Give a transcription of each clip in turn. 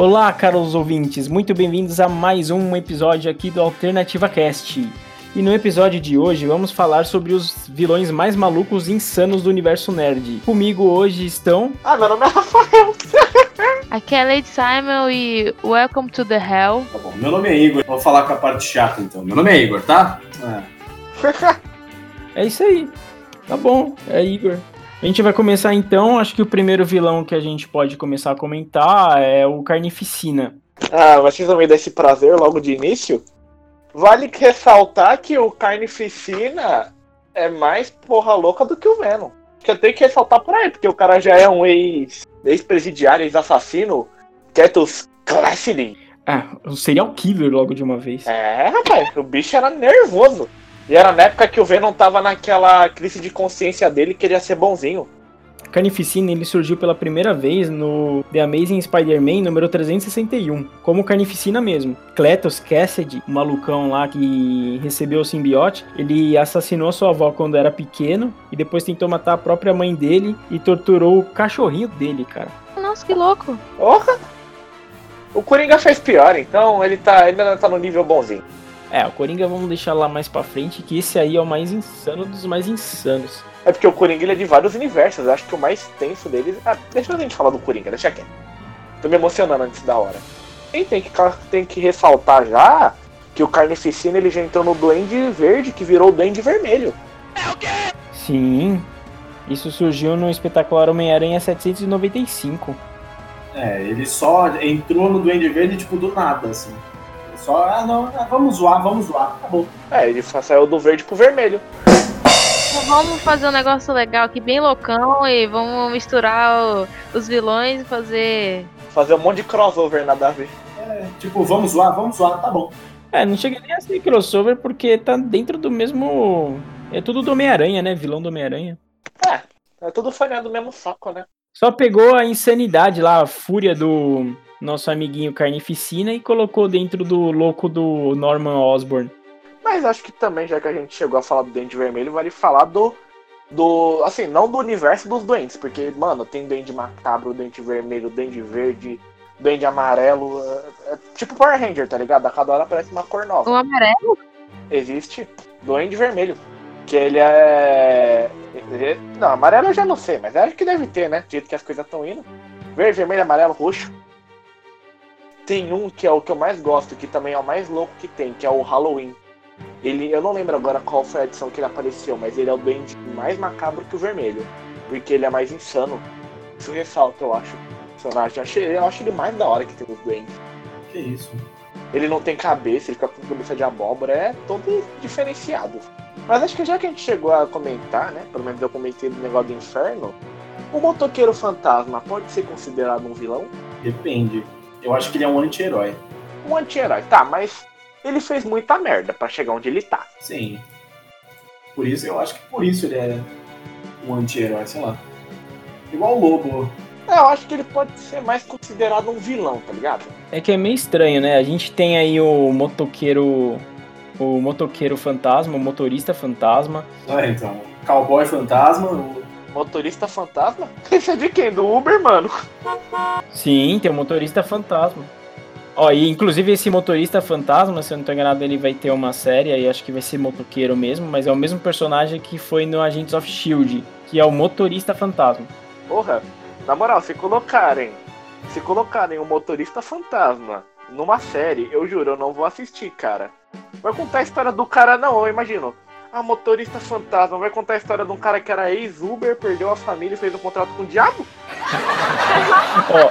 Olá, caros ouvintes, muito bem-vindos a mais um episódio aqui do Alternativa Cast. E no episódio de hoje vamos falar sobre os vilões mais malucos e insanos do universo nerd. Comigo hoje estão. Ah, meu nome é Rafael. Aqui é Lady Simon e Welcome to the Hell. Tá bom, meu nome é Igor. Vou falar com a parte chata então. Meu nome é Igor, tá? É, é isso aí. Tá bom, é Igor. A gente vai começar então. Acho que o primeiro vilão que a gente pode começar a comentar é o Carnificina. Ah, mas vocês vão me dar esse prazer logo de início? Vale ressaltar que o Carnificina é mais porra louca do que o Venom. Que eu tenho que ressaltar por aí, porque o cara já é um ex, ex-presidiário, ex-assassino, Ketos Cassidy. Ah, o serial killer logo de uma vez. É, rapaz, o bicho era nervoso. E era na época que o Venom tava naquela crise de consciência dele e queria ser bonzinho. Carnificina ele surgiu pela primeira vez no The Amazing Spider-Man número 361, como Carnificina mesmo. Cletus Cassidy, o malucão lá que recebeu o simbiote, ele assassinou sua avó quando era pequeno e depois tentou matar a própria mãe dele e torturou o cachorrinho dele, cara. Nossa, que louco. Porra! O Coringa fez pior, então ele tá, ele ainda tá no nível bonzinho. É, o Coringa vamos deixar lá mais pra frente, que esse aí é o mais insano dos mais insanos. É porque o Coringa ele é de vários universos. Eu acho que o mais tenso deles. Ah, deixa a gente falar do Coringa, deixa quieto. Tô me emocionando antes da hora. E tem que, tem que ressaltar já que o Carnificina ele já entrou no Duende Verde, que virou o Duende Vermelho. É o quê? Sim. Isso surgiu no espetacular Homem-Aranha 795. É, ele só entrou no Duende Verde, tipo, do nada, assim. Só, ah, não, ah, vamos zoar, vamos zoar, acabou. É, ele saiu do verde pro vermelho. Então vamos fazer um negócio legal aqui, bem loucão, e vamos misturar o, os vilões e fazer. Fazer um monte de crossover nada a ver. É, tipo, vamos zoar, vamos zoar, tá bom. É, não chega nem a ser crossover porque tá dentro do mesmo. É tudo do Homem-Aranha, né? Vilão do Homem-Aranha. É, é tudo farinha do mesmo saco, né? Só pegou a insanidade lá, a fúria do nosso amiguinho Carnificina e colocou dentro do louco do Norman Osborn. Mas acho que também, já que a gente chegou a falar do Dente Vermelho, vale falar do. Do. Assim, não do universo dos doentes, porque, mano, tem Dente Macabro, Dente Vermelho, Dente Verde, Dente Amarelo. É, é tipo Power Ranger, tá ligado? A cada hora aparece uma cor nova. O amarelo? Existe Duende Vermelho. Que ele é. Ele... Não, amarelo eu já não sei, mas acho que deve ter, né? Do jeito que as coisas estão indo. Verde, vermelho, amarelo, roxo. Tem um que é o que eu mais gosto, que também é o mais louco que tem, que é o Halloween. Ele, eu não lembro agora qual foi a edição que ele apareceu, mas ele é o duende mais macabro que o vermelho. Porque ele é mais insano. Isso ressalta, eu acho. O personagem. Eu acho, eu acho ele mais da hora que tem os duendes. Que isso? Ele não tem cabeça, ele fica com cabeça de abóbora, é todo diferenciado. Mas acho que já que a gente chegou a comentar, né? Pelo menos eu comentei do negócio do inferno. O motoqueiro fantasma pode ser considerado um vilão? Depende. Eu acho que ele é um anti-herói. Um anti-herói, tá, mas ele fez muita merda para chegar onde ele tá. Sim. Por isso, eu acho que por isso ele é um anti-herói, sei lá. Igual o Lobo. É, eu acho que ele pode ser mais considerado um vilão, tá ligado? É que é meio estranho, né? A gente tem aí o motoqueiro. O motoqueiro fantasma, o motorista fantasma. Ah, então. Cowboy fantasma, o Motorista fantasma? Esse é de quem? Do Uber, mano? Sim, tem o um motorista fantasma. Ó, e inclusive esse motorista fantasma, se eu não tô enganado, ele vai ter uma série aí, acho que vai ser motoqueiro mesmo, mas é o mesmo personagem que foi no Agents of Shield, que é o motorista fantasma. Porra, na moral, se colocarem, se colocarem o motorista fantasma numa série, eu juro, eu não vou assistir, cara. Vai contar a história do cara, não, eu imagino. A motorista fantasma vai contar a história de um cara que era ex-Uber, perdeu a família e fez um contrato com o diabo? Ó,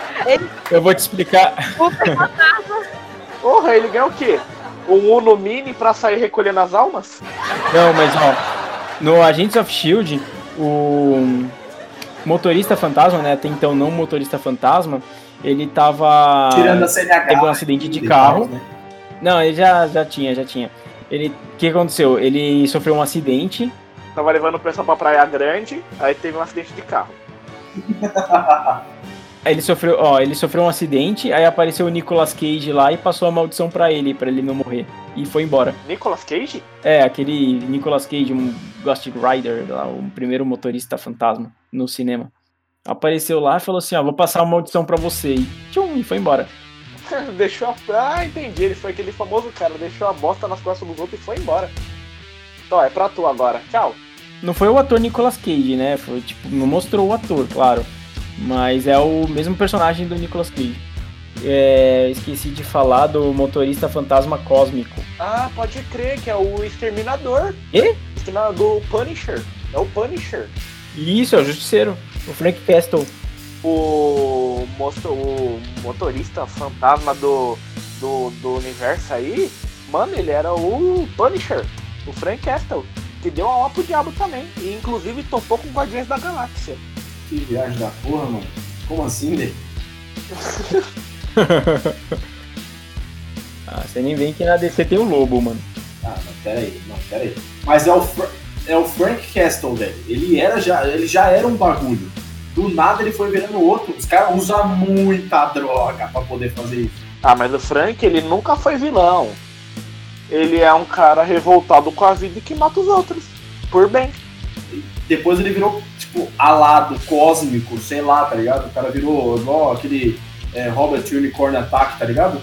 eu vou te explicar. Porra, ele ganhou o quê? Um Uno Mini pra sair recolhendo as almas? Não, mas ó, no Agents of Shield, o motorista fantasma, né? Até então não motorista fantasma, ele tava. Tirando a CNH. Teve um acidente de carro. Né? Não, ele já, já tinha, já tinha. Ele, o que aconteceu? Ele sofreu um acidente. Tava levando o pessoal pra Praia Grande, aí teve um acidente de carro. Aí ele sofreu, ó, ele sofreu um acidente, aí apareceu o Nicolas Cage lá e passou a maldição para ele, para ele não morrer. E foi embora. Nicolas Cage? É, aquele Nicolas Cage, um Ghost Rider, lá, o primeiro motorista fantasma no cinema. Apareceu lá e falou assim, ó, vou passar uma maldição para você. E, tchum, e foi embora. deixou a. Ah, entendi. Ele foi aquele famoso cara, deixou a bosta nas costas dos outros e foi embora. Então, é pra tu agora. Tchau. Não foi o ator Nicolas Cage, né? Foi tipo, não mostrou o ator, claro. Mas é o mesmo personagem do Nicolas Cage. É, esqueci de falar do motorista fantasma cósmico. Ah, pode crer, que é o Exterminador. E? Exterminador Punisher. É o Punisher. Isso, é o Justiceiro. O Frank Castle. O, moço, o motorista fantasma do, do, do universo aí, mano, ele era o Punisher, o Frank Castle, que deu uma pro diabo também. E inclusive topou com Guardiões da Galáxia. Que viagem da porra, mano. Como assim, né? ah, você nem vem que na DC tem o lobo, mano. Ah, não, pera aí, não, pera aí. Mas é o, Fra é o Frank Castle, velho. Ele era já, ele já era um bagulho. Do nada ele foi virando outro. Os caras usam muita droga pra poder fazer isso. Ah, mas o Frank, ele nunca foi vilão. Ele é um cara revoltado com a vida e que mata os outros. Por bem. Depois ele virou, tipo, alado, cósmico, sei lá, tá ligado? O cara virou igual aquele é, Robert Unicorn Attack, tá ligado?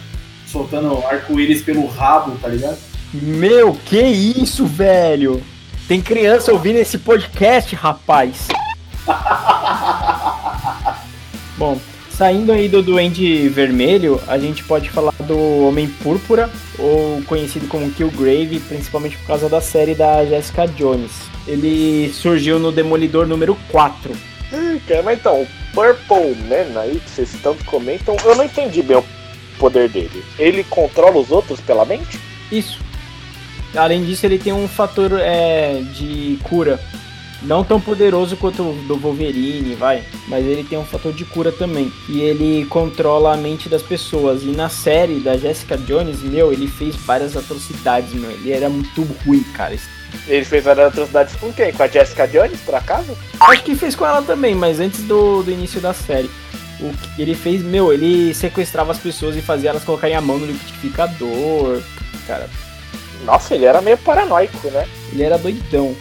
Soltando arco-íris pelo rabo, tá ligado? Meu, que isso, velho? Tem criança ouvindo esse podcast, rapaz. Bom, saindo aí do Duende Vermelho, a gente pode falar do Homem Púrpura, ou conhecido como Killgrave, principalmente por causa da série da Jessica Jones. Ele surgiu no Demolidor número 4. Hum, mas então, o Purple Man aí, que vocês tanto comentam, eu não entendi bem o poder dele. Ele controla os outros pela mente? Isso. Além disso, ele tem um fator é, de cura. Não tão poderoso quanto o do Wolverine, vai. Mas ele tem um fator de cura também. E ele controla a mente das pessoas. E na série da Jessica Jones, meu, ele fez várias atrocidades, meu. Ele era muito ruim, cara. Ele fez várias atrocidades com quem? Com a Jessica Jones, por acaso? Acho que fez com ela também, mas antes do, do início da série. O que ele fez, meu, ele sequestrava as pessoas e fazia elas colocarem a mão no liquidificador. Cara. Nossa, ele era meio paranoico, né? Ele era doidão.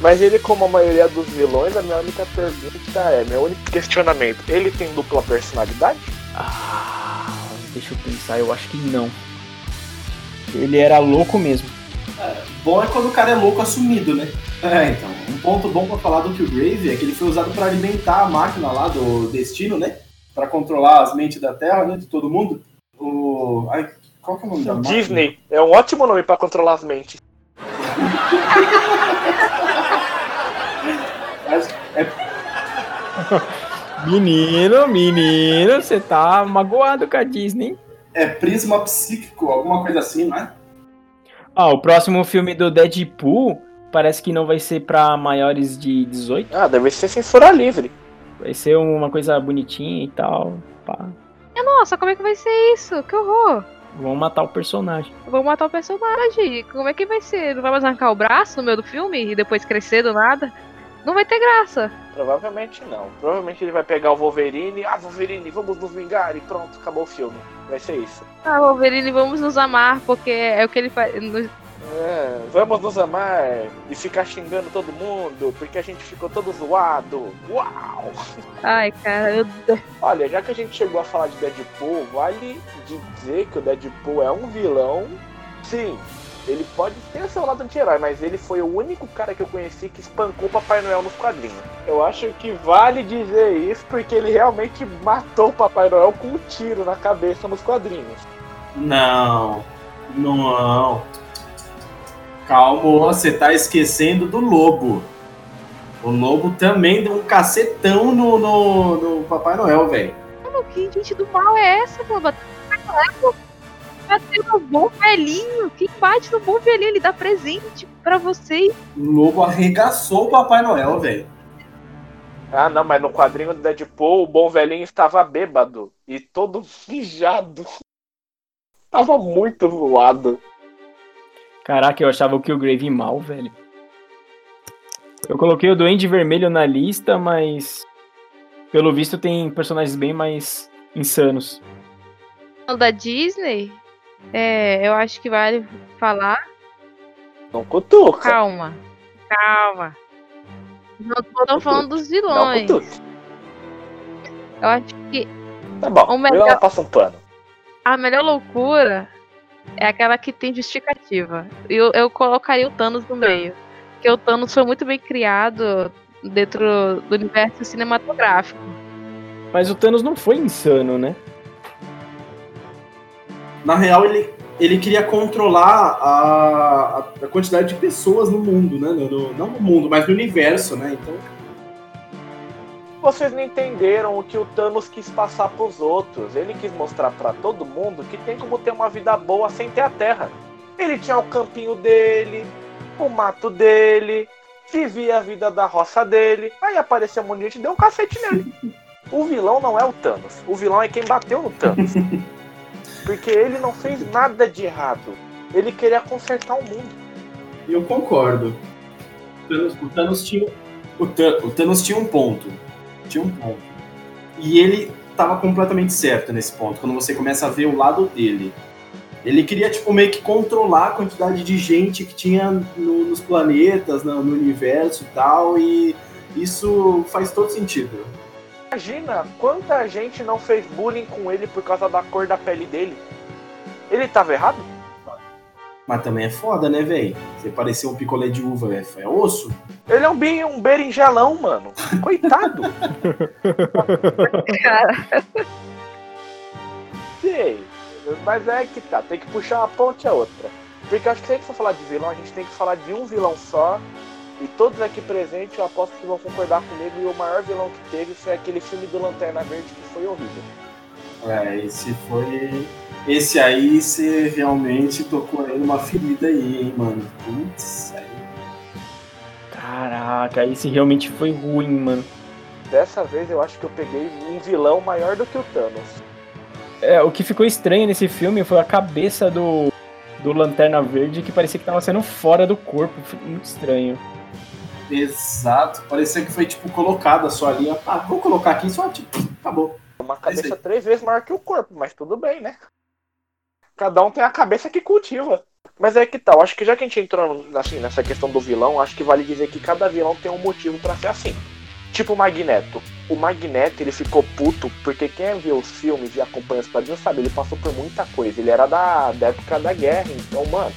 Mas ele, como a maioria dos vilões, a minha única pergunta é, meu único questionamento, ele tem dupla personalidade? Ah, deixa eu pensar, eu acho que não. Ele era louco mesmo. É, bom é quando o cara é louco assumido, né? É, então. Um ponto bom pra falar do Killgrave é que ele foi usado para alimentar a máquina lá do Destino, né? Pra controlar as mentes da Terra, né? De todo mundo. O. Ai, qual que é o nome da máquina? Disney. É um ótimo nome pra controlar as mentes. Mas é Menino, menino, você tá magoado com a Disney. É prisma psíquico, alguma coisa assim, não é? Ah, o próximo filme do Deadpool parece que não vai ser pra maiores de 18. Ah, deve ser censura livre. Vai ser uma coisa bonitinha e tal. Pá. Nossa, como é que vai ser isso? Que horror! Vão matar o personagem. Vou matar o personagem. Como é que vai ser? Não vai mais arrancar o braço no meio do filme e depois crescer do nada? Não vai ter graça. Provavelmente não. Provavelmente ele vai pegar o Wolverine. Ah, Wolverine, vamos nos vingar e pronto, acabou o filme. Vai ser isso. Ah, Wolverine, vamos nos amar, porque é o que ele faz. É, vamos nos amar e ficar xingando todo mundo, porque a gente ficou todo zoado. Uau! Ai, cara, eu... Olha, já que a gente chegou a falar de Deadpool, vale dizer que o Deadpool é um vilão. Sim, ele pode ter seu lado anti-herói, mas ele foi o único cara que eu conheci que espancou o Papai Noel nos quadrinhos. Eu acho que vale dizer isso porque ele realmente matou o Papai Noel com um tiro na cabeça nos quadrinhos. Não, não. Calma, você tá esquecendo do lobo. O lobo também deu um cacetão no, no, no Papai Noel, velho. Mano, que gente do mal é essa, pô? Bateu no bom velhinho. Quem bate no bom velhinho, ele dá presente pra vocês. O lobo arregaçou o Papai Noel, velho. Ah, não, mas no quadrinho do Deadpool, o bom velhinho estava bêbado e todo mijado. Tava muito zoado. Caraca, eu achava o Killgrave mal, velho. Eu coloquei o Duende Vermelho na lista, mas pelo visto tem personagens bem mais insanos. O da Disney, é, eu acho que vale falar. Não cutuca. Calma, calma. Não tô falando dos Não vilões. cutuca. Eu acho que Tá bom, O melhor- passa um pano. A melhor loucura é aquela que tem justificativa. Eu, eu colocaria o Thanos no meio. Porque o Thanos foi muito bem criado dentro do universo cinematográfico. Mas o Thanos não foi insano, né? Na real, ele, ele queria controlar a, a quantidade de pessoas no mundo, né? No, no, não no mundo, mas no universo, né? Então. Vocês não entenderam o que o Thanos quis passar pros outros. Ele quis mostrar para todo mundo que tem como ter uma vida boa sem ter a Terra. Ele tinha o campinho dele, o mato dele, vivia a vida da roça dele. Aí apareceu um monte de gente e deu um cacete nele. O vilão não é o Thanos. O vilão é quem bateu no Thanos. Porque ele não fez nada de errado. Ele queria consertar o mundo. Eu concordo. O Thanos, tinha, o, o Thanos tinha um ponto. Tinha um ponto. E ele estava completamente certo nesse ponto, quando você começa a ver o lado dele. Ele queria, tipo, meio que controlar a quantidade de gente que tinha no, nos planetas, no, no universo e tal, e isso faz todo sentido. Imagina quanta gente não fez bullying com ele por causa da cor da pele dele. Ele tava errado? Mas também é foda, né, velho? Você parecer um picolé de uva, é, é osso. Ele é um, bin- um berinjelão, mano. Coitado. Cara, Sei. Mas é que tá, tem que puxar uma ponte a outra. Porque eu acho que se a gente for falar de vilão, a gente tem que falar de um vilão só. E todos aqui presentes, eu aposto que vão concordar comigo. E o maior vilão que teve foi aquele filme do Lanterna Verde que foi horrível. É, esse foi. Esse aí você realmente tocou aí numa ferida aí, hein, mano. Putz, aí. Caraca, esse realmente foi ruim, mano. Dessa vez eu acho que eu peguei um vilão maior do que o Thanos. É, o que ficou estranho nesse filme foi a cabeça do, do Lanterna Verde, que parecia que tava sendo fora do corpo. Muito estranho. Exato. Parecia que foi, tipo, colocada só ali. Ah, vou colocar aqui só, tipo, acabou. Uma cabeça aí. três vezes maior que o corpo, mas tudo bem, né? Cada um tem a cabeça que cultiva. Mas é que tal, acho que já que a gente entrou assim, nessa questão do vilão, acho que vale dizer que cada vilão tem um motivo pra ser assim. Tipo o Magneto. O Magneto, ele ficou puto porque quem viu os filmes e acompanha os quadrinhos sabe, ele passou por muita coisa. Ele era da, da época da guerra, então, mano.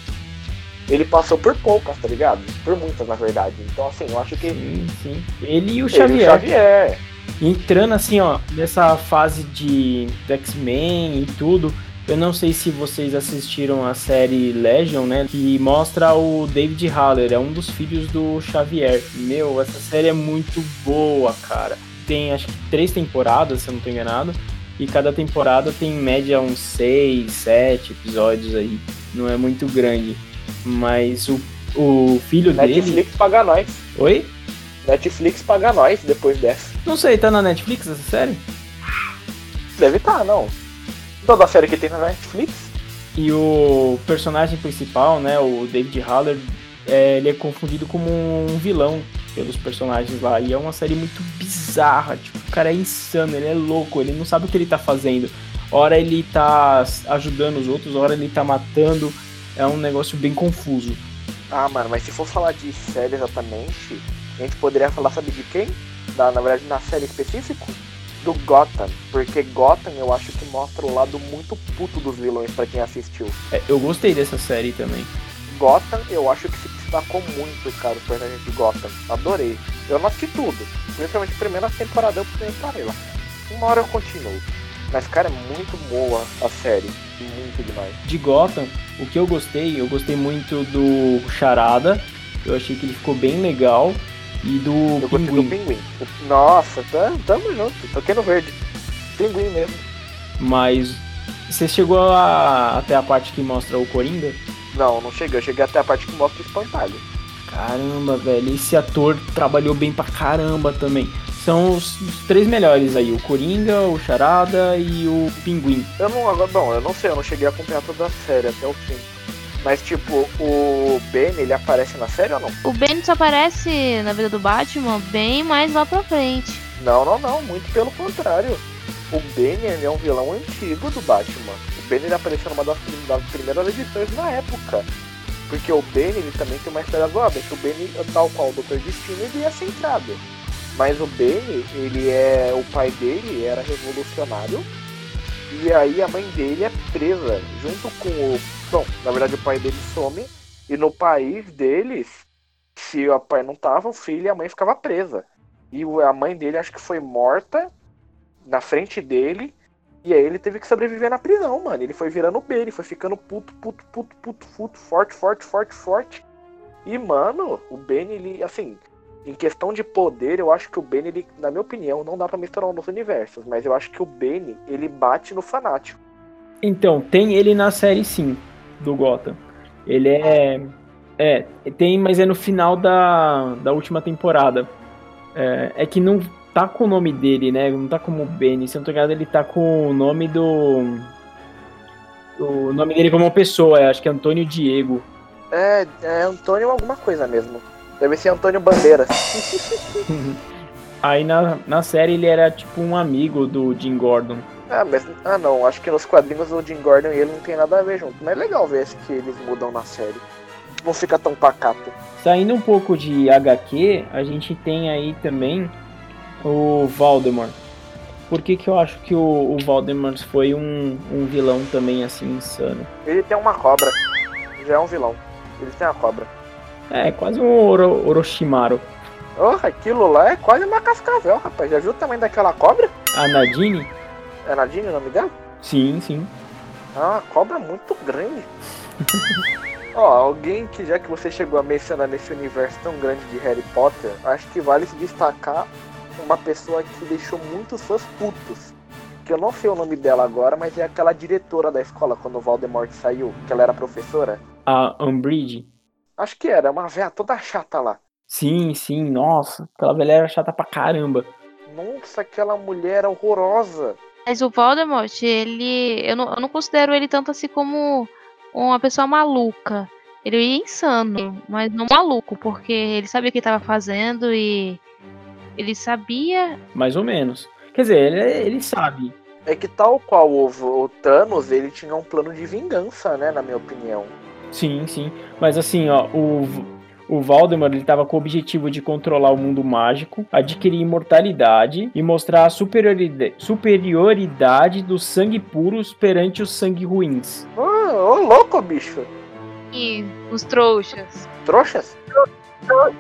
Ele passou por poucas, tá ligado? Por muitas, na verdade. Então, assim, eu acho que. Sim, sim. Ele e o ele e Xavier. o Xavier. Entrando assim, ó, nessa fase de X-Men e tudo. Eu não sei se vocês assistiram a série Legion, né? Que mostra o David Haller, é um dos filhos do Xavier. Meu, essa série é muito boa, cara. Tem acho que três temporadas, se eu não tô enganado. E cada temporada tem em média uns seis, sete episódios aí. Não é muito grande. Mas o, o filho dele. Netflix paga nós. Oi? Netflix paga nós depois dessa. Não sei, tá na Netflix essa série? Deve estar, não. Toda série que tem na Netflix. E o personagem principal, né, o David Haller, é, ele é confundido como um vilão pelos personagens lá. E é uma série muito bizarra. Tipo, o cara é insano, ele é louco, ele não sabe o que ele tá fazendo. Hora ele tá ajudando os outros, hora ele tá matando. É um negócio bem confuso. Ah, mano, mas se for falar de série exatamente, a gente poderia falar, sabe de quem? Da, na verdade, na série específico? Do Gotham. Porque Gotham eu acho que mostra o lado muito puto dos vilões pra quem assistiu. É, eu gostei dessa série também. Gotham eu acho que se destacou muito, cara, os personagens de Gotham. Adorei. Eu não assisti tudo. Principalmente a primeira temporada eu parei lá. Uma hora eu continuo. Mas, cara, é muito boa a série. Muito demais. De Gotham, o que eu gostei, eu gostei muito do Charada. Eu achei que ele ficou bem legal. E do Eu gostei do Pinguim. Pinguim. Nossa, tá, tamo junto. Toquei no verde. Pinguim mesmo. Mas você chegou a- até a parte que mostra o Coringa? Não, não cheguei. Eu cheguei até a parte que mostra o espantalho. Caramba, velho, esse ator trabalhou bem pra caramba também. São os, os três melhores aí, o Coringa, o Charada e o Pinguim. Eu não, agora, bom, eu não sei, eu não cheguei a acompanhar toda a série até o fim. Mas, tipo, o Ben, ele aparece na série ou não? o Ben só aparece na vida do Batman bem mais lá pra frente. Não, não, não. Muito pelo contrário. O Ben, ele é um vilão antigo do Batman. O Ben, ele apareceu numa das, das primeiras edições na época. Porque o Ben, ele também tem uma história zoada. Que o Ben, tal qual o Dr. Destino, ele é centrado. Mas o Ben, ele é... O pai dele era revolucionário. E aí a mãe dele é presa, junto com o. Bom, na verdade o pai dele some. E no país deles, se o pai não tava, o filho e a mãe ficava presa. E a mãe dele acho que foi morta na frente dele. E aí ele teve que sobreviver na prisão, mano. Ele foi virando B, ele foi ficando puto, puto, puto, puto, puto, forte, forte, forte, forte. E, mano, o Ben, ele, assim, em questão de poder, eu acho que o Ben, ele, na minha opinião, não dá pra misturar nos universos. Mas eu acho que o Ben, ele bate no fanático. Então, tem ele na série sim, do Gotham. Ele é. É, tem, mas é no final da, da última temporada. É, é que não tá com o nome dele, né? Não tá como Benny. Se eu não tô enganado, ele tá com o nome do. O nome dele como uma pessoa, é, acho que é Antônio Diego. É, é Antônio alguma coisa mesmo. Deve ser Antônio Bandeira. Aí na, na série ele era tipo um amigo do Jim Gordon. Ah, mas. Ah, não. Acho que nos quadrinhos o Jim Gordon e ele não tem nada a ver junto. Mas é legal ver que eles mudam na série. Não fica tão pacato. Saindo um pouco de HQ, a gente tem aí também o Voldemort. Por que, que eu acho que o, o Voldemort foi um, um vilão também assim insano? Ele tem uma cobra. Já é um vilão. Ele tem a cobra. É, quase um Oro, Orochimaru. Oh, aquilo lá é quase uma cascavel, rapaz. Já viu o tamanho daquela cobra? A Nadine? É Nadine o nome dela? Sim, sim. É uma cobra muito grande. Ó, alguém que já que você chegou a mencionar nesse universo tão grande de Harry Potter, acho que vale se destacar uma pessoa que deixou muitos fãs putos. Que eu não sei o nome dela agora, mas é aquela diretora da escola quando o Voldemort saiu, que ela era professora. A Umbridge? Acho que era, uma véia toda chata lá. Sim, sim, nossa. Aquela velha era chata pra caramba. Nossa, aquela mulher horrorosa. Mas o Voldemort, ele. Eu não, eu não considero ele tanto assim como uma pessoa maluca. Ele é insano, mas não maluco, porque ele sabia o que estava fazendo e ele sabia. Mais ou menos. Quer dizer, ele, ele sabe. É que tal qual o, o Thanos, ele tinha um plano de vingança, né, na minha opinião. Sim, sim. Mas assim, ó, o, o Voldemort ele tava com o objetivo de controlar o mundo mágico, adquirir imortalidade e mostrar a superioridade, superioridade dos sangue puros perante os sangue ruins. Ô, ô louco, bicho. E os trouxas. Trouxas?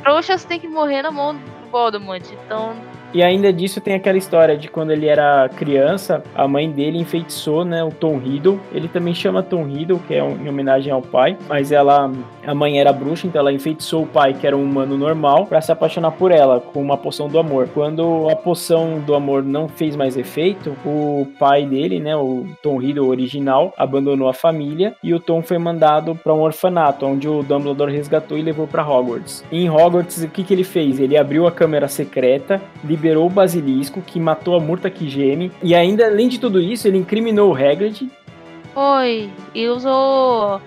Trouxas tem que morrer na mão do Voldemort. Então, E ainda disso tem aquela história de quando ele era criança, a mãe dele enfeitiçou, né, o Tom Riddle. Ele também chama Tom Riddle, que é em homenagem ao pai, mas ela, a mãe era bruxa, então ela enfeitiçou o pai, que era um humano normal, pra se apaixonar por ela com uma poção do amor. Quando a poção do amor não fez mais efeito, o pai dele, né, o Tom Riddle original, abandonou a família e o Tom foi mandado pra um orfanato, onde o Dumbledore resgatou e levou pra Hogwarts. Em Hogwarts, o que que ele fez? Ele abriu a câmera secreta, liberou o basilisco, que matou a Murta que geme, e ainda, além de tudo isso, ele incriminou o Hagrid. foi. E usou.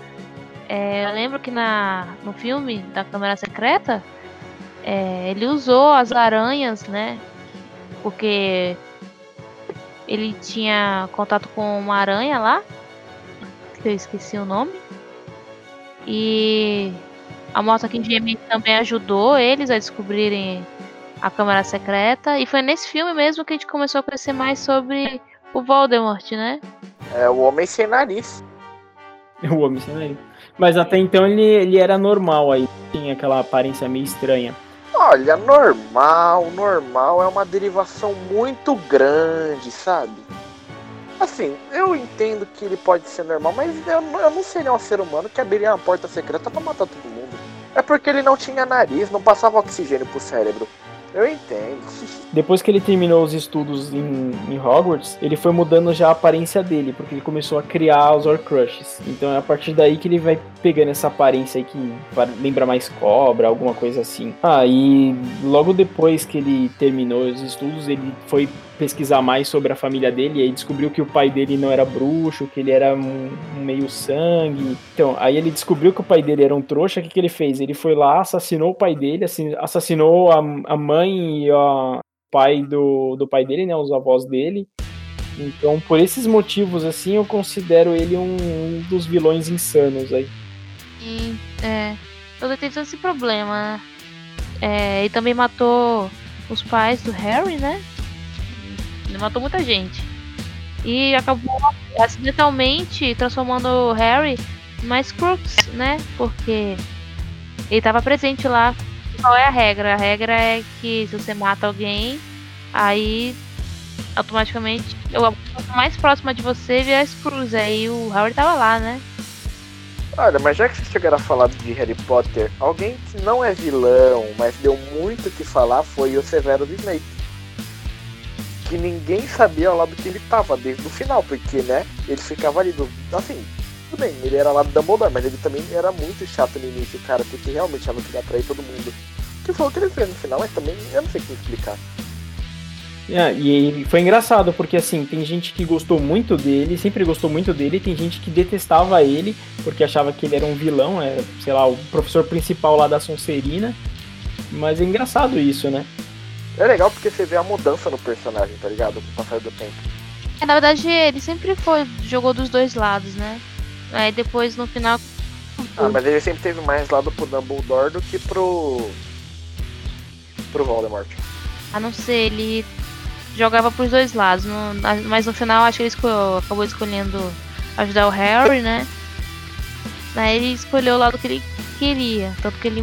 é, eu lembro que na, no filme da Câmara Secreta, é, ele usou as aranhas, né? Porque ele tinha contato com uma aranha lá, que eu esqueci o nome. E a Morta Kingdom também ajudou eles a descobrirem a Câmara Secreta. E foi nesse filme mesmo que a gente começou a conhecer mais sobre o Voldemort, né? É o homem sem nariz. O homem sem nariz. Mas até então ele, ele era normal aí, tinha aquela aparência meio estranha. Olha, normal, normal é uma derivação muito grande, sabe? Assim, eu entendo que ele pode ser normal, mas eu, não- eu não seria um ser humano que abriria uma porta secreta pra matar todo mundo. É porque ele não tinha nariz, não passava oxigênio pro cérebro. Eu entendo. Depois que ele terminou os estudos em, em Hogwarts, ele foi mudando já a aparência dele, porque ele começou a criar os Horcruxes. Então é a partir daí que ele vai pegando essa aparência aí que lembra mais cobra, alguma coisa assim. Ah, e logo depois que ele terminou os estudos, ele foi pesquisar mais sobre a família dele e aí descobriu que o pai dele não era bruxo, que ele era um, meio sangue. Então, aí ele descobriu que o pai dele era um trouxa, o que, que ele fez? Ele foi lá, assassinou o pai dele, assassinou a, a mãe e a pai do, do pai dele, né, os avós dele. Então, por esses motivos, assim, eu considero ele um, um dos vilões insanos aí. E é, tenho todo esse problema, né? É, e também matou os pais do Harry, né? Ele matou muita gente. E acabou acidentalmente transformando o Harry mais Crooks, né? Porque ele estava presente lá. Qual é a regra? A regra é que se você mata alguém, aí automaticamente a mais próxima de você vira Scrooge. Aí o Harry tava lá, né? Olha, mas já que vocês chegaram a falar de Harry Potter, alguém que não é vilão, mas deu muito o que falar foi o Severus Snape. Que ninguém sabia ao lado que ele tava desde o final, porque, né, ele ficava ali do. Assim, tudo bem, ele era lá do Dumbledore, mas ele também era muito chato no início, cara, porque realmente ela queria atrair todo mundo. Que foi o que ele fez no final, mas também eu não sei como explicar. É, e foi engraçado, porque assim, tem gente que gostou muito dele, sempre gostou muito dele, tem gente que detestava ele, porque achava que ele era um vilão, é, sei lá, o professor principal lá da Sonserina. Mas é engraçado isso, né? É legal porque você vê a mudança no personagem, tá ligado? Com o passar do tempo. É, na verdade, ele sempre foi, jogou dos dois lados, né? Aí depois no final. Ah, mas ele sempre teve mais lado pro Dumbledore do que pro. pro Voldemort. A não ser, ele jogava pros dois lados. No, mas no final acho que ele escolheu, acabou escolhendo ajudar o Harry, né? Aí ele escolheu o lado que ele queria. Tanto que ele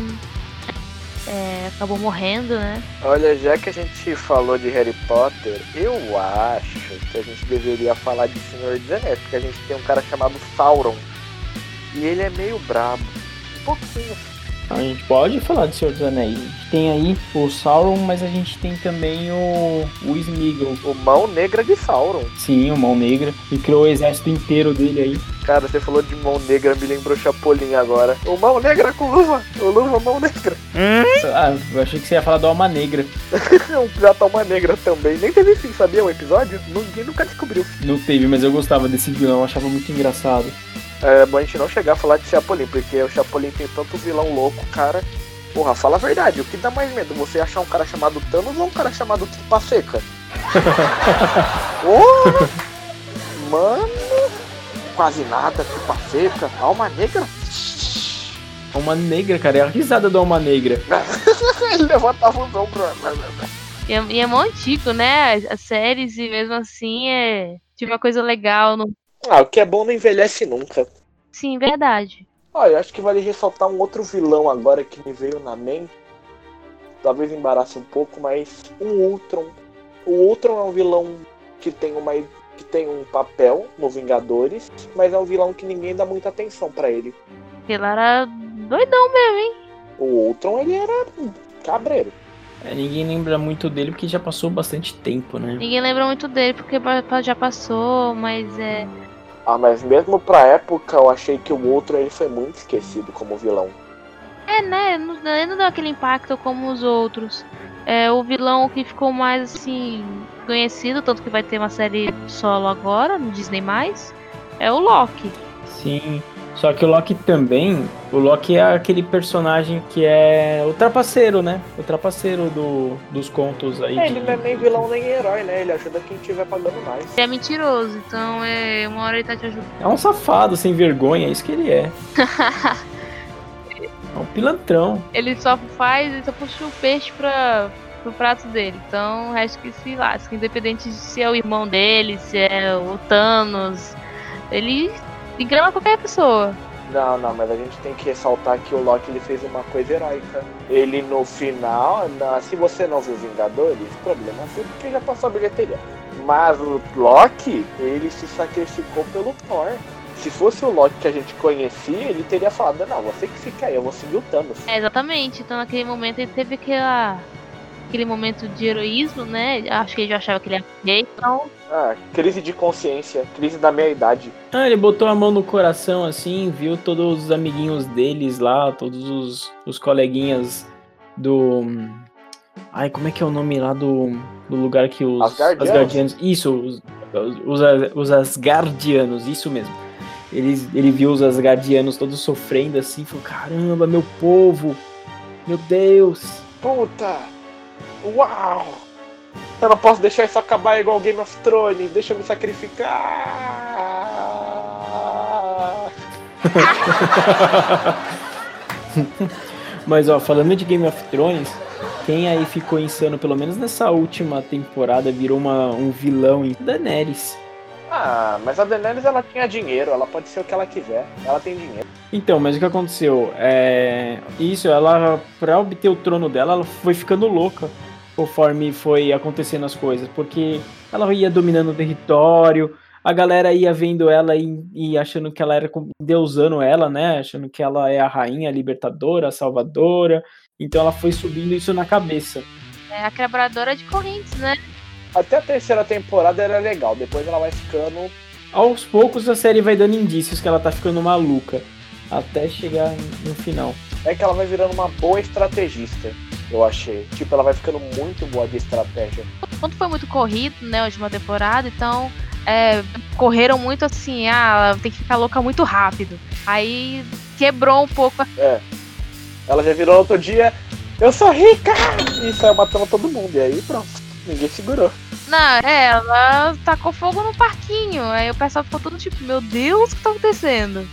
é, acabou morrendo, né? Olha, já que a gente falou de Harry Potter, eu acho que a gente deveria falar de Senhor dos Anéis, porque a gente tem um cara chamado Sauron. E ele é meio brabo. Um pouquinho. A gente pode falar de Senhor dos Anéis. A gente tem aí o Sauron, mas a gente tem também o, o Smeagol. O Mão Negra de Sauron. Sim, o Mão Negra. E criou o exército inteiro dele aí. Cara, você falou de Mão Negra, me lembrou Chapolin agora. O Mão Negra com luva. O luva Mão Negra. Ah, eu achei que você ia falar do Alma Negra. um pirata Alma Negra também. Nem teve fim, sabia? O episódio? Ninguém nunca descobriu. Não teve, mas eu gostava desse vilão, eu achava muito engraçado. É bom a gente não chegar a falar de Chapolin, porque o Chapolin tem tanto vilão louco, cara. Porra, fala a verdade, o que dá mais medo? Você achar um cara chamado Thanos ou um cara chamado Tripa Seca? Porra! Mano, quase nada, Tripa Seca, Alma Negra. Alma Negra, cara, é a risada do Alma Negra. Ele levantava os ombros. E é, e é mó antigo, né? As, as séries, e mesmo assim é tipo uma coisa legal. No... Ah, o que é bom não envelhece nunca. Sim, verdade. Olha, eu acho que vale ressaltar um outro vilão agora que me veio na mente. Talvez embarace um pouco, mas o Ultron. O Ultron é um vilão que tem uma que tem um papel no Vingadores, mas é um vilão que ninguém dá muita atenção pra ele. Ele era doidão mesmo, hein? O Ultron ele era um cabreiro. É, ninguém lembra muito dele porque já passou bastante tempo, né? Ninguém lembra muito dele porque já passou, mas é. Ah, mas mesmo pra época eu achei que o Ultron ele foi muito esquecido como vilão. É, né? Não, ele não deu aquele impacto como os outros. É o vilão que ficou mais assim conhecido, tanto que vai ter uma série solo agora no Disney é o Loki. Sim. Só que o Loki também, o Loki é aquele personagem que é o trapaceiro, né? O trapaceiro do, dos contos aí. É, de- ele não é nem vilão nem herói, né? Ele ajuda quem estiver pagando mais. Ele é mentiroso, então é uma hora ele tá te ajudando. É um safado sem vergonha, é isso que ele é. É um pilantrão. Ele só faz, ele só puxa o peixe pra, pro prato dele. Então o resto que se lasca, independente de se é o irmão dele, se é o Thanos. Ele engana qualquer pessoa. Não, não, mas a gente tem que ressaltar que o Loki ele fez uma coisa heróica. Ele no final, na- se você não viu Vingadores, problema seu porque já passou a bilheteria. Mas o Loki, ele se sacrificou pelo Thor. Se fosse o Loki que a gente conhecia, ele teria falado, não, você que fica aí, eu vou seguir o Thanos. É, exatamente. Então naquele momento ele teve aquela, aquele momento de heroísmo, né? Acho que ele já achava que ele era gay, então. Ah, crise de consciência, crise da meia-idade. Ah, ele botou a mão no coração assim, viu todos os amiguinhos deles lá, todos os, os coleguinhas do. Ai, como é que é o nome lá do, do lugar que os Asgardianos? Asgardianos. Isso, os, os, os Asgardianos, isso mesmo. Ele, ele viu os Asgardianos todos sofrendo assim, falou: caramba, meu povo, meu Deus. Puta! Uau! Eu não posso deixar isso acabar igual Game of Thrones, deixa eu me sacrificar! Mas ó, falando de Game of Thrones, quem aí ficou insano, pelo menos nessa última temporada, virou uma, um vilão em Daenerys. Ah, mas a Daenerys ela tinha dinheiro, ela pode ser o que ela quiser. Ela tem dinheiro. Então, mas o que aconteceu? É... Isso, ela, pra obter o trono dela, ela foi ficando louca conforme foi acontecendo as coisas, porque ela ia dominando o território, a galera ia vendo ela e, e, achando que ela era deusando ela, né? Achando que ela é a rainha, a libertadora, a salvadora. Então ela foi subindo isso na cabeça. É a quebradora de correntes, né? Até a terceira temporada era legal, depois ela vai ficando. Aos poucos a série vai dando indícios que ela tá ficando maluca. Até chegar no final. É que ela vai virando uma boa estrategista, eu achei. Tipo, ela vai ficando muito boa de estratégia. Quando foi muito corrido, né, a última temporada, então é, correram muito assim, ah, tem que ficar louca muito rápido. Aí quebrou um pouco. É. Ela já virou outro dia, eu sou rica! E saiu matando todo mundo. E aí pronto, ninguém segurou. Não, é, ela tacou fogo no parquinho. Aí o pessoal ficou todo tipo, meu Deus, o que tá acontecendo?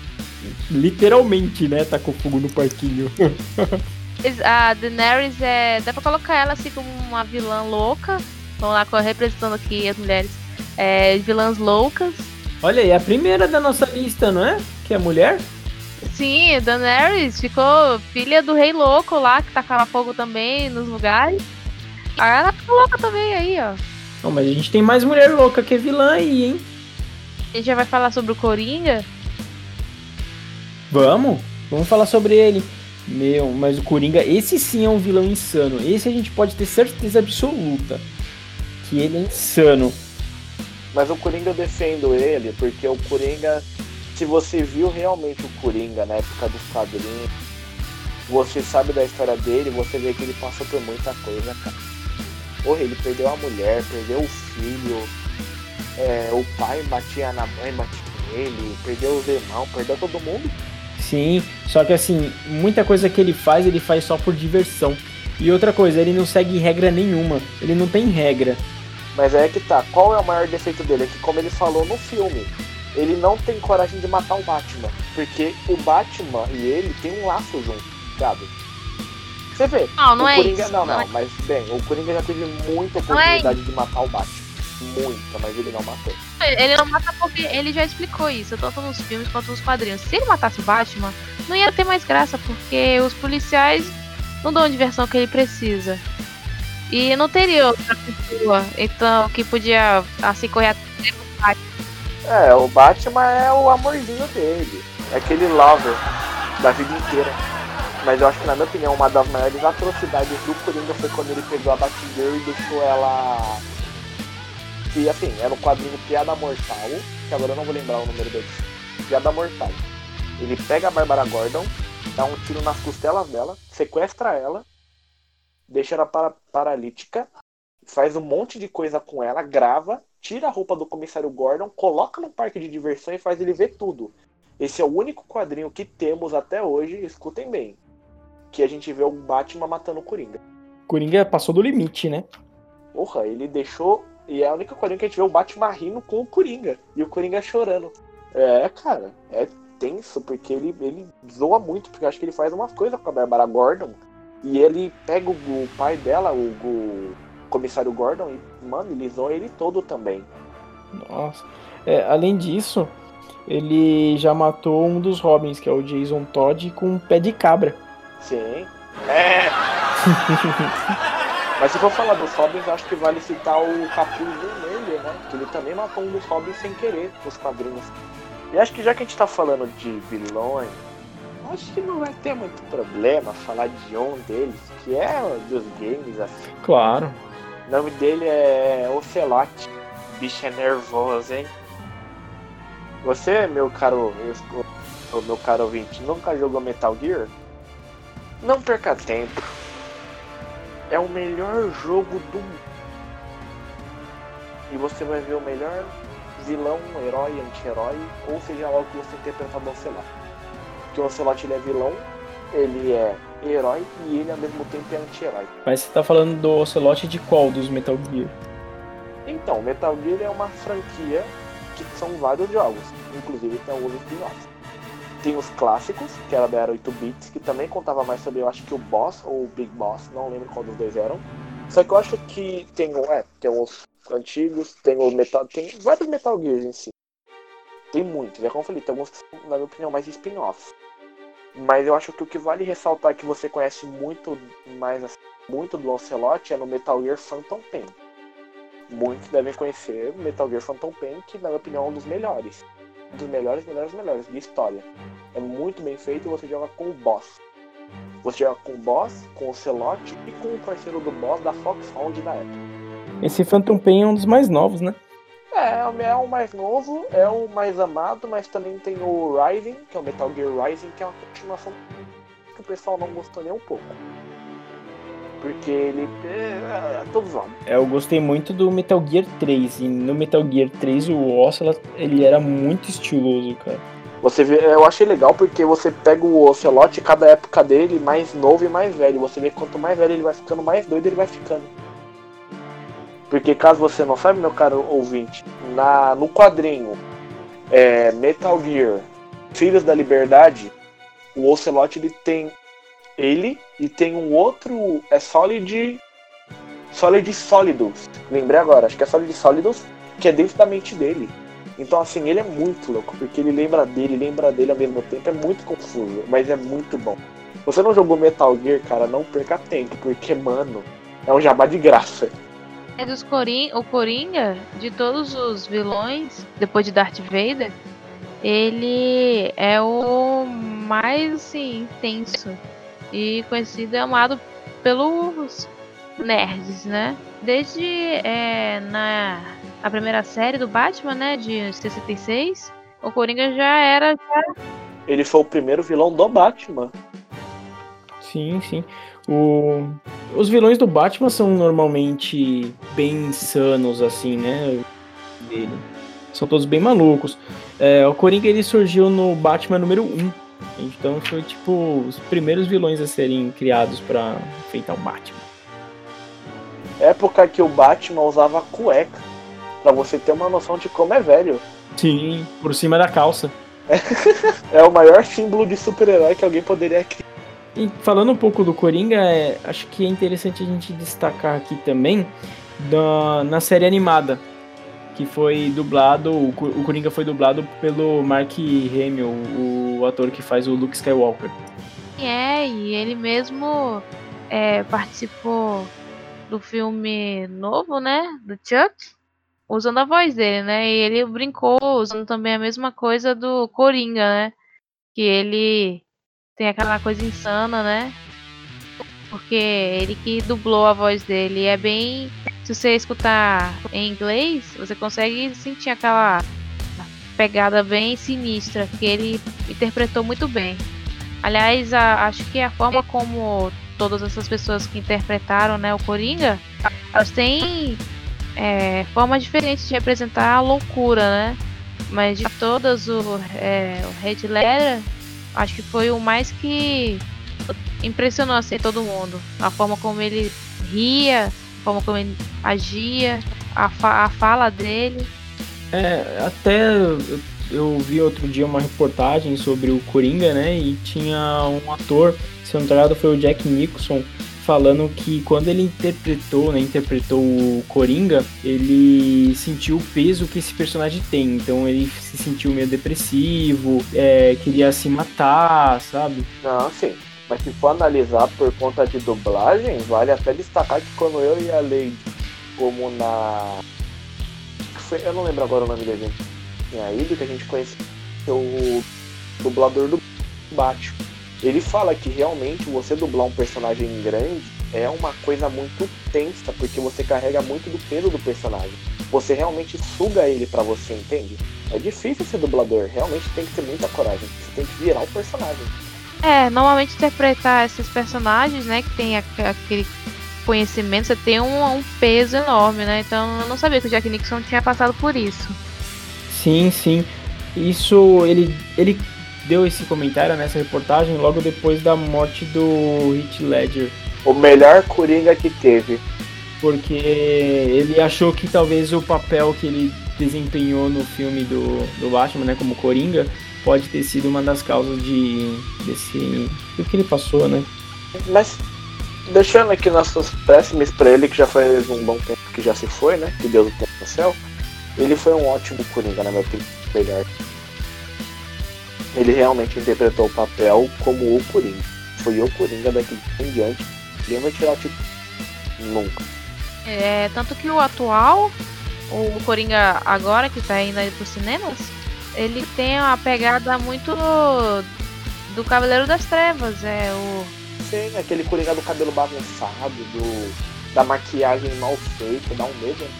Literalmente, né? Tacou fogo no parquinho. A Daenerys é. Dá pra colocar ela assim como uma vilã louca. Vamos lá, representando aqui as mulheres. É, vilãs loucas. Olha aí, a primeira da nossa lista, não é? Que é mulher? Sim, Daenerys ficou filha do rei louco lá, que tacava fogo também nos lugares. Aí ela ficou louca também aí, ó. Não, mas a gente tem mais mulher louca que vilã aí, hein? A gente já vai falar sobre o Coringa? Vamos, vamos falar sobre ele. Meu, mas o Coringa, esse sim é um vilão insano. Esse a gente pode ter certeza absoluta que ele é insano. Mas o Coringa eu defendo ele, porque o Coringa, se você viu realmente o Coringa na época dos quadrinhos, você sabe da história dele, você vê que ele passou por muita coisa, cara. Porra, ele perdeu a mulher, perdeu o filho, é, o pai batia na mãe, batia nele, perdeu os irmãos, perdeu todo mundo. Sim, só que assim, muita coisa que ele faz, ele faz só por diversão. E outra coisa, ele não segue regra nenhuma, ele não tem regra. Mas é que tá, qual é o maior defeito dele? É que como ele falou no filme, ele não tem coragem de matar o Batman. Porque o Batman e ele tem um laço junto, sabe? Você vê. Não, não o é Coringa, isso. Não, não, não é... mas bem, o Coringa já teve muita é oportunidade é de matar o Batman. Muita, mas ele não matou. Ele não mata porque ele já explicou isso, tanto nos filmes quanto nos quadrinhos. Se ele matasse o Batman, não ia ter mais graça, porque os policiais não dão a diversão que ele precisa. E não teria outra pessoa, então, que podia assim correr atrás do Batman. É, o Batman é o amorzinho dele. É aquele lover da vida inteira. Mas eu acho que, na minha opinião, uma das maiores atrocidades do Coringa foi quando ele pegou a Batgirl e deixou ela. Que, assim, era um quadrinho Piada Mortal, que agora eu não vou lembrar o número dele. Piada Mortal. Ele pega a Bárbara Gordon, dá um tiro nas costelas dela, sequestra ela, deixa ela para, paralítica, faz um monte de coisa com ela, grava, tira a roupa do comissário Gordon, coloca no parque de diversão e faz ele ver tudo. Esse é o único quadrinho que temos até hoje, escutem bem, que a gente vê o Batman matando o Coringa. Coringa passou do limite, né? Porra, ele deixou. E é a única quadrinho que a gente vê o Batman rindo com o Coringa. E o Coringa chorando. É, cara, é tenso, porque ele, ele zoa muito, porque eu acho que ele faz umas coisas com a Bárbara Gordon. E ele pega o, o pai dela, o, o, comissário Gordon, e, mano, ele zoa ele todo também. Nossa. É, além disso, ele já matou um dos Robins, que é o Jason Todd, com um pé de cabra. Sim. É. Mas se for falar dos Robins, acho que vale citar o Capuz Vermelho, né? Que ele também matou um dos Robins sem querer nos quadrinhos. E acho que já que a gente tá falando de vilões, acho que não vai ter muito problema falar de um deles, que é dos games, assim. Claro. O nome dele é Ocelote. Bicho é nervoso, hein? Você, meu caro, meu caro ouvinte, nunca jogou Metal Gear? Não perca tempo. É o melhor jogo do mundo. E você vai ver o melhor vilão, herói, anti-herói, ou seja lá o que você interpretar do Ocelot. Porque o Ocelot ele é vilão, ele é herói e ele ao mesmo tempo é anti-herói. Mas você tá falando do Ocelot de qual dos Metal Gear? Então, Metal Gear é uma franquia que são vários jogos, inclusive tem alguns spin-offs. Tem os clássicos, que era da era 8 bits, que também contava mais sobre, eu acho que o Boss ou o Big Boss, não lembro qual dos dois eram. Só que eu acho que tem, é, tem os antigos, tem o Metal. Tem vários Metal Gears em si. Tem muitos, é como eu falei, tem alguns que são, na minha opinião, mais spin-offs. Mas eu acho que o que vale ressaltar que você conhece muito mais assim, muito do Ocelot é no Metal Gear Phantom Pain. Muitos devem conhecer Metal Gear Phantom Pain, que na minha opinião é um dos melhores. Dos melhores, melhores, melhores de história. É muito bem feito e você joga com o boss. Você joga com o boss, com o Ocelot e com o parceiro do boss da Foxhound da época. Esse Phantom Pain é um dos mais novos, né? É, é o mais novo, é o mais amado, mas também tem o Rising, que é o Metal Gear Rising, que é uma continuação que o pessoal não gostou nem um pouco. Porque ele é, é todo zoado. É, eu gostei muito do Metal Gear 3, e no Metal Gear 3 o Ocelot, ele era muito estiloso, cara. Você vê, eu achei legal porque você pega o Ocelot, cada época dele, mais novo e mais velho. Você vê que quanto mais velho ele vai ficando, mais doido ele vai ficando. Porque caso você não sabe, meu caro ouvinte, na, no quadrinho é, Metal Gear Filhos da Liberdade, o Ocelot ele tem ele e tem um outro. É Solid. Solid Solidus. Lembrei agora, acho que é Solid Solidus, que é dentro da mente dele. Então, assim, ele é muito louco, porque ele lembra dele, lembra dele ao mesmo tempo. É muito confuso, mas é muito bom. Você não jogou Metal Gear, cara, não perca tempo, porque, mano, é um jabá de graça. É dos Corin o Coringa, de todos os vilões, depois de Darth Vader, ele é o mais assim, intenso e conhecido e amado pelos nerds, né? Desde é, na a primeira série do Batman, né, de 66, o Coringa já era já... Ele foi o primeiro vilão do Batman. Sim, sim. O... Os vilões do Batman são normalmente bem insanos, assim, né? Dele. São todos bem malucos. É, o Coringa ele surgiu no Batman número 1. Então foi tipo os primeiros vilões a serem criados para enfrentar o Batman. Época que o Batman usava cueca. Pra você ter uma noção de como é velho. Sim, por cima da calça. é o maior símbolo de super-herói que alguém poderia criar. E falando um pouco do Coringa, é, acho que é interessante a gente destacar aqui também da, na série animada, que foi dublado, o, Coringa foi dublado pelo Mark Hamill, o, o ator que faz o Luke Skywalker. É, e ele mesmo é, participou do filme novo, né, do Chuck, usando a voz dele, né, e ele brincou usando também a mesma coisa do Coringa, né, que ele tem aquela coisa insana, né? Porque ele que dublou a voz dele é bem. Se você escutar em inglês, você consegue sentir aquela pegada bem sinistra que ele interpretou muito bem. Aliás, a, acho que a forma como todas essas pessoas que interpretaram né, o Coringa, elas têm é, formas diferentes de representar a loucura, né? Mas de todas, o, é, o Red Letter acho que foi o mais que impressionou assim todo mundo. A forma como ele ria, a forma como ele agia, a, fa a fala dele. É, até eu, eu vi outro dia uma reportagem sobre o Coringa, né? E tinha um ator, se eu não me foi o Jack Nicholson, falando que quando ele interpretou, né, interpretou o Coringa, ele sentiu o peso que esse personagem tem. Então ele se sentiu meio depressivo, é, queria se matar, sabe? Não, sim. Mas se for analisar por conta de dublagem, vale até destacar que quando eu e a Lady, como na. Eu não lembro agora o nome da gente. Tinha ido que a gente conheceu o dublador do Batman ele fala que realmente você dublar um personagem grande é uma coisa muito tensa, porque você carrega muito do peso do personagem. Você realmente suga ele para você, entende? É difícil ser dublador, realmente tem que ter muita coragem. Você tem que virar o personagem. É, normalmente interpretar esses personagens, né, que tem aquele conhecimento, você tem um, um, peso enorme, né? Então eu não sabia que o Jack Nixon tinha passado por isso. Sim, sim. Isso ele ele deu esse comentário nessa reportagem logo depois da morte do Heath Ledger. O melhor Coringa que teve. Porque ele achou que talvez o papel que ele desempenhou no filme do, do Batman, né, como Coringa, pode ter sido uma das causas de desse do que ele passou, né? Mas deixando aqui nossos péssimos pra ele, que já faz um bom tempo que já se foi, né? Que Deus o tenha no céu. Ele foi um ótimo Coringa, na minha opinião. Melhor. Ele realmente interpretou o papel como o Coringa. Foi o Coringa daqui em diante. Ninguém vai tirar o título. Nunca. É, tanto que o atual, o Coringa agora, que tá indo aí pros cinemas, ele tem uma pegada muito do Cavaleiro das Trevas. É o. Sim, aquele Coringa do cabelo bagunçado, do, da maquiagem mal feita, dá um medo. né?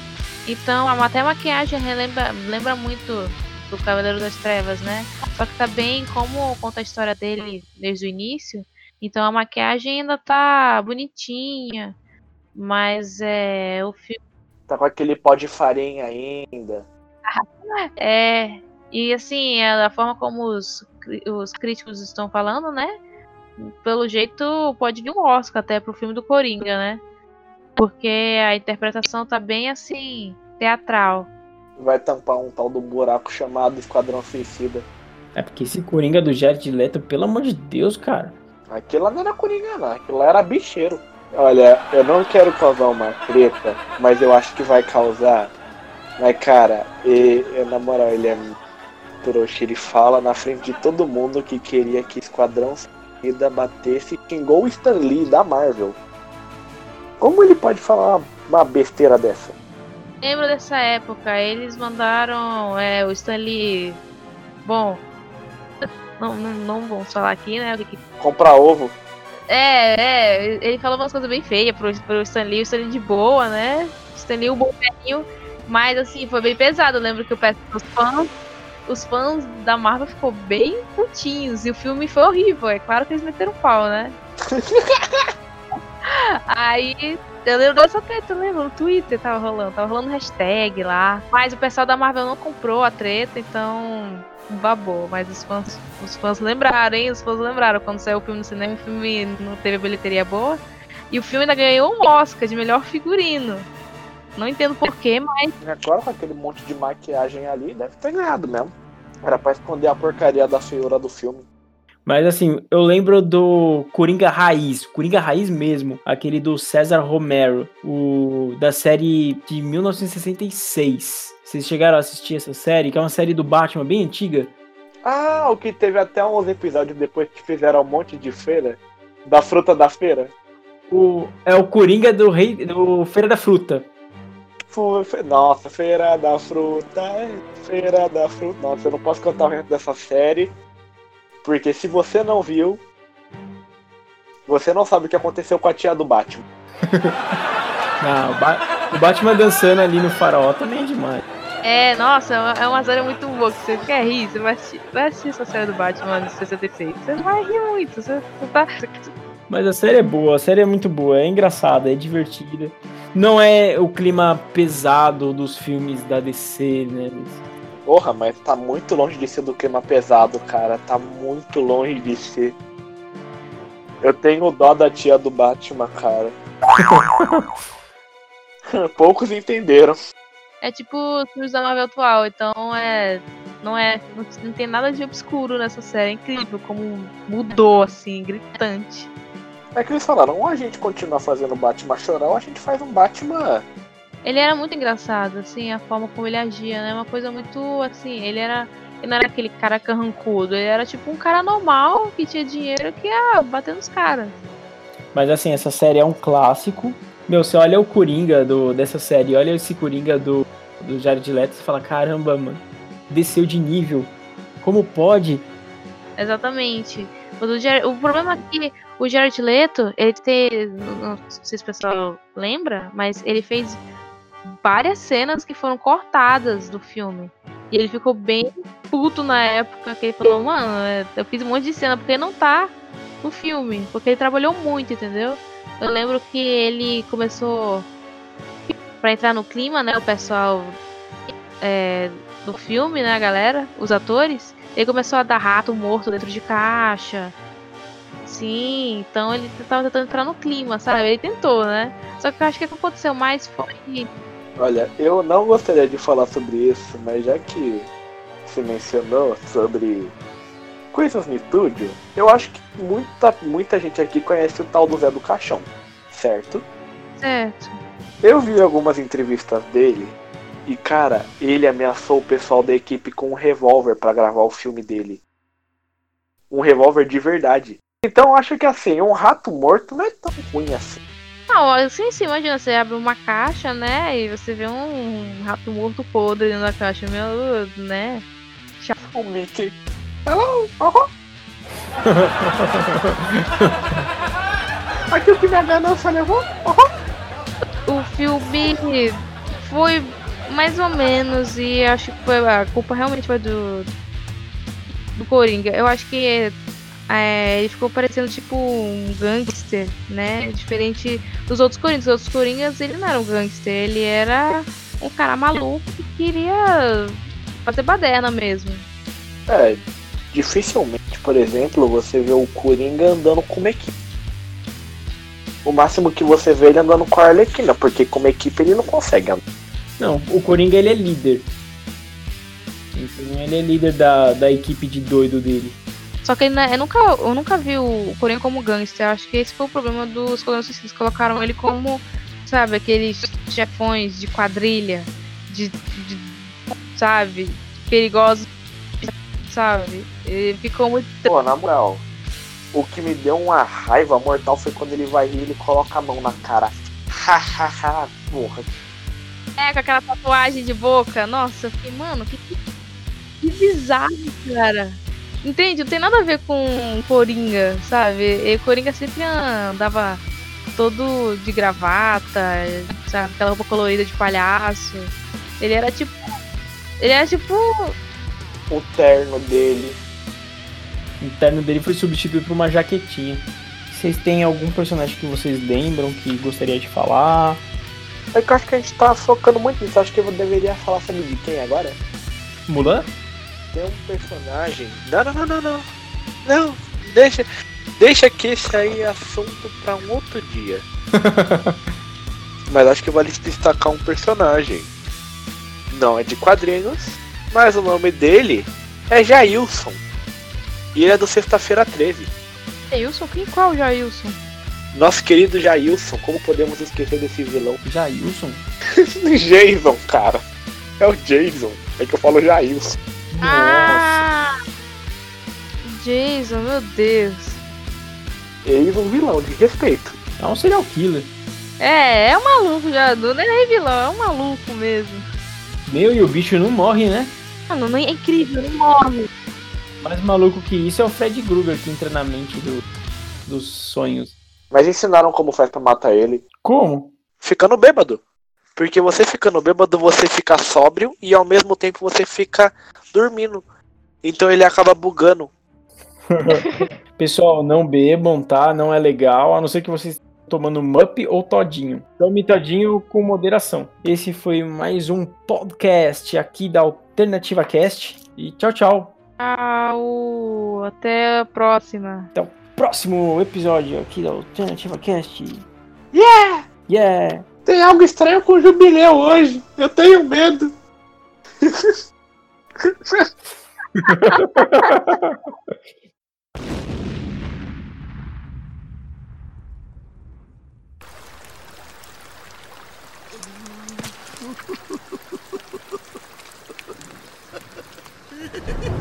Então, até a maquiagem relembra, lembra muito do Cavaleiro das Trevas, né? Só que tá bem, como conta a história dele desde o início, então a maquiagem ainda tá bonitinha, mas é o filme Tá com aquele pó de farinha ainda. é e assim é a forma como os, os críticos estão falando, né? Pelo jeito pode vir um Oscar até pro filme do Coringa, né? Porque a interpretação tá bem assim teatral. Vai tampar um tal do buraco chamado Esquadrão Suicida. É porque esse Coringa do Jared Leto, pelo amor de Deus, cara. Aquilo lá não era Coringa, não. Aquilo lá era bicheiro. Olha, eu não quero causar uma treta, mas eu acho que vai causar. Mas, cara, e, e, na moral, ele é trouxa. Ele fala na frente de todo mundo que queria que Esquadrão Suicida batesse e xingou o Stan Lee da Marvel. Como ele pode falar uma, besteira dessa? Lembro dessa época, eles mandaram é, o Stanley. Bom, não, não, não vamos falar aqui, né? o que Comprar ovo. É, é, ele falou umas coisas bem feias pro, pro Stanley, o Stanley de boa, né? O Stanley o bom velhinho, mas assim, foi bem pesado. Eu lembro que eu peço os fãs, os fãs da Marvel ficou bem putinhos e o filme foi horrível. É claro que eles meteram pau, né? Aí eu lembro dessa treta, eu lembro, no Twitter tava rolando, tava rolando hashtag lá. Mas o pessoal da Marvel não comprou a treta, então babou. Mas os fãs, os fãs lembraram, hein? Os fãs lembraram quando saiu o filme no cinema, o filme não teve bilheteria boa. E o filme ainda ganhou um Oscar de melhor figurino. Não entendo porquê, mas Agora com aquele monte de maquiagem ali, deve ter ganhado mesmo. Era pra esconder a porcaria da feiura do filme. Mas assim, eu lembro do Coringa Raiz, Coringa Raiz mesmo, aquele do César Romero, o da série de 1966. Vocês chegaram a assistir essa série, que é uma série do Batman bem antiga? Ah, o que teve até uns episódios depois que fizeram um monte de feira. Da fruta da feira. O, é o Coringa do Rei do Feira da Fruta. Nossa, feira da fruta, é, feira da fruta. Nossa, eu não posso cantar o resto dessa série. Porque se você não viu, você não sabe o que aconteceu com a tia do Batman. Ah, o, Ba- o Batman dançando ali no farol também é demais. é, nossa, é uma- é uma série muito boa. Que você quer rir, você vai assistir, vai assistir essa série do Batman de 66. Você vai rir muito. Você, você tá. Mas a série é boa, a série é muito boa, é engraçada, é divertida. Não é o clima pesado dos filmes da DC, né? Porra, mas tá muito longe de ser do clima pesado, cara. Tá muito longe de ser. Eu tenho dó da tia do Batman, cara. Poucos entenderam. É tipo os filmes da Marvel atual, então é. Não é. Não, não tem nada de obscuro nessa série. É incrível como mudou, assim, gritante. É que eles falaram, ou a gente continua fazendo Batman chorar, ou a gente faz um Batman. Ele era muito engraçado, assim, a forma como ele agia, né? Uma coisa muito assim, ele era. Ele não era aquele cara carrancudo, ele era tipo um cara normal que tinha dinheiro que ia bater nos caras. Mas assim, essa série é um clássico. Meu, você olha o Coringa do, dessa série, olha esse Coringa do, do Jared Leto, você fala, caramba, mano, desceu de nível. Como pode? Exatamente. O, do Jared- o problema é que o Jared Leto, ele tem. Não sei se o pessoal lembra, mas ele fez várias cenas que foram cortadas do filme. E ele ficou bem puto na época, que ele falou, mano, é, eu fiz um monte de cena porque não tá no filme. Porque ele trabalhou muito, entendeu? Eu lembro que ele começou. Pra entrar no clima, né? O pessoal é, do filme, né, a galera, os atores. Ele começou a dar rato morto dentro de caixa. Sim, então ele tava tentando entrar no clima, sabe? Ele tentou, né? Só que eu acho que o que aconteceu mais foi. Olha, eu não gostaria de falar sobre isso, mas já que se mencionou sobre coisas no estúdio, eu acho que muita, muita gente aqui conhece o tal do Zé do Caixão. certo? Certo. Eu vi algumas entrevistas dele e, cara, ele ameaçou o pessoal da equipe com um revólver pra gravar o filme dele. Um revólver de verdade. Então eu acho que assim, um rato morto não é tão ruim assim. Ah, ó, assim, sim, imagina, você abre uma caixa, né? E você vê um rato morto podre dentro da caixa, meu, né? O Mickey. Hello, uhum. Aqui o que minha ganância levou? Uhum. O filme foi mais ou menos, e acho que foi, a culpa realmente foi do. do Coringa. Eu acho que é, ele ficou parecendo tipo um gangster, né? Diferente dos outros Coringas. Os outros Coringas, ele não era um gangster, ele era um cara maluco que queria fazer baderna mesmo. É, dificilmente, por exemplo, você vê o Coringa andando com uma equipe. O máximo que você vê ele andando com a Arlequina, porque como equipe ele não consegue andar. Não, o Coringa ele é líder. Então ele é líder da, da equipe de doido dele. Só que ele, eu, nunca, eu nunca vi o Coringa como gangster. Eu acho que esse foi o problema dos colonos Eles colocaram ele como, sabe, aqueles chefões de quadrilha, de, de sabe, perigosos, sabe? Ele ficou muito. Pô, na moral, o que me deu uma raiva mortal foi quando ele vai rir e ele coloca a mão na cara. Hahaha, porra. É, com aquela tatuagem de boca. Nossa, eu fiquei, mano, que, que bizarro, cara. Entende? Não tem nada a ver com Coringa, sabe? E Coringa sempre andava todo de gravata, sabe? Aquela roupa colorida de palhaço. Ele era tipo. Ele era tipo. O terno dele. O terno dele foi substituído por uma jaquetinha. Vocês têm algum personagem que vocês lembram que gostaria de falar? É que eu acho que a gente tá focando muito nisso. Acho que eu deveria falar sobre de quem agora? Mulan? Tem um personagem. Não, não, não, não, não. Não, deixa. Deixa que esse aí é assunto pra um outro dia. mas acho que vale destacar um personagem. Não é de quadrinhos, mas o nome dele é Jailson. E ele é do Sexta-feira 13. Jailson? Quem qual Jailson? Nosso querido Jailson, como podemos esquecer desse vilão? Jailson? Jason, cara. É o Jason. É que eu falo Jailson. Ah! Jason, meu Deus. Eis um vilão, de respeito. É um serial killer. É, é um maluco já, não é nem vilão, é um maluco mesmo. Meu, e o bicho não morre, né? Mano, não é incrível, não morre. Mais maluco que isso é o Fred Krueger que entra na mente do, dos sonhos. Mas ensinaram como faz pra matar ele. Como? Ficando bêbado. Porque você ficando bêbado, você fica sóbrio e ao mesmo tempo você fica dormindo. Então ele acaba bugando. Pessoal, não bebam, tá? Não é legal, a não ser que vocês tomando mup ou todinho. Tome todinho com moderação. Esse foi mais um podcast aqui da Alternativa Cast. E tchau, tchau. Tchau. Até a próxima. Até o próximo episódio aqui da Alternativa Cast. Yeah! Yeah! Tem algo estranho com o jubileu hoje. Eu tenho medo.